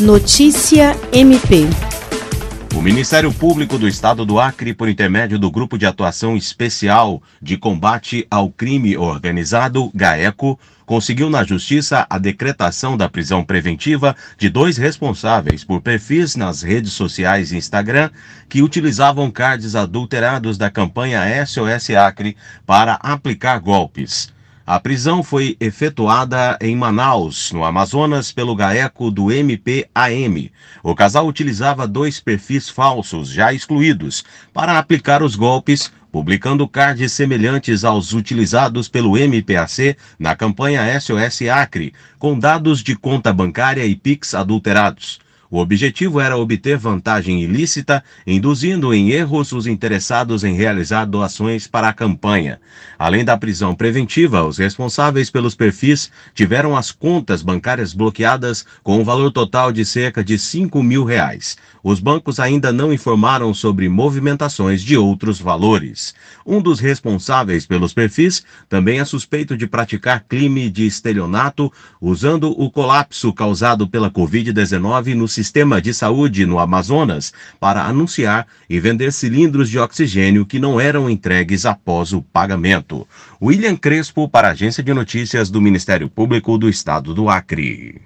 Notícia MP. O Ministério Público do Estado do Acre, por intermédio do Grupo de Atuação Especial de Combate ao Crime Organizado, GAECO, conseguiu na Justiça a decretação da prisão preventiva de dois responsáveis por perfis nas redes sociais e Instagram que utilizavam cards adulterados da campanha SOS Acre para aplicar golpes. A prisão foi efetuada em Manaus, no Amazonas, pelo GAECO do MPAM. O casal utilizava dois perfis falsos, já excluídos, para aplicar os golpes, publicando cards semelhantes aos utilizados pelo MPAC na campanha SOS Acre, com dados de conta bancária e Pix adulterados. O objetivo era obter vantagem ilícita, induzindo em erros os interessados em realizar doações para a campanha. Além da prisão preventiva, os responsáveis pelos perfis tiveram as contas bancárias bloqueadas com um valor total de cerca de 5 mil reais. Os bancos ainda não informaram sobre movimentações de outros valores. Um dos responsáveis pelos perfis também é suspeito de praticar crime de estelionato usando o colapso causado pela Covid-19 no sistema de saúde no Amazonas para anunciar e vender cilindros de oxigênio que não eram entregues após o pagamento. William Crespo, para a Agência de Notícias do Ministério Público do Estado do Acre.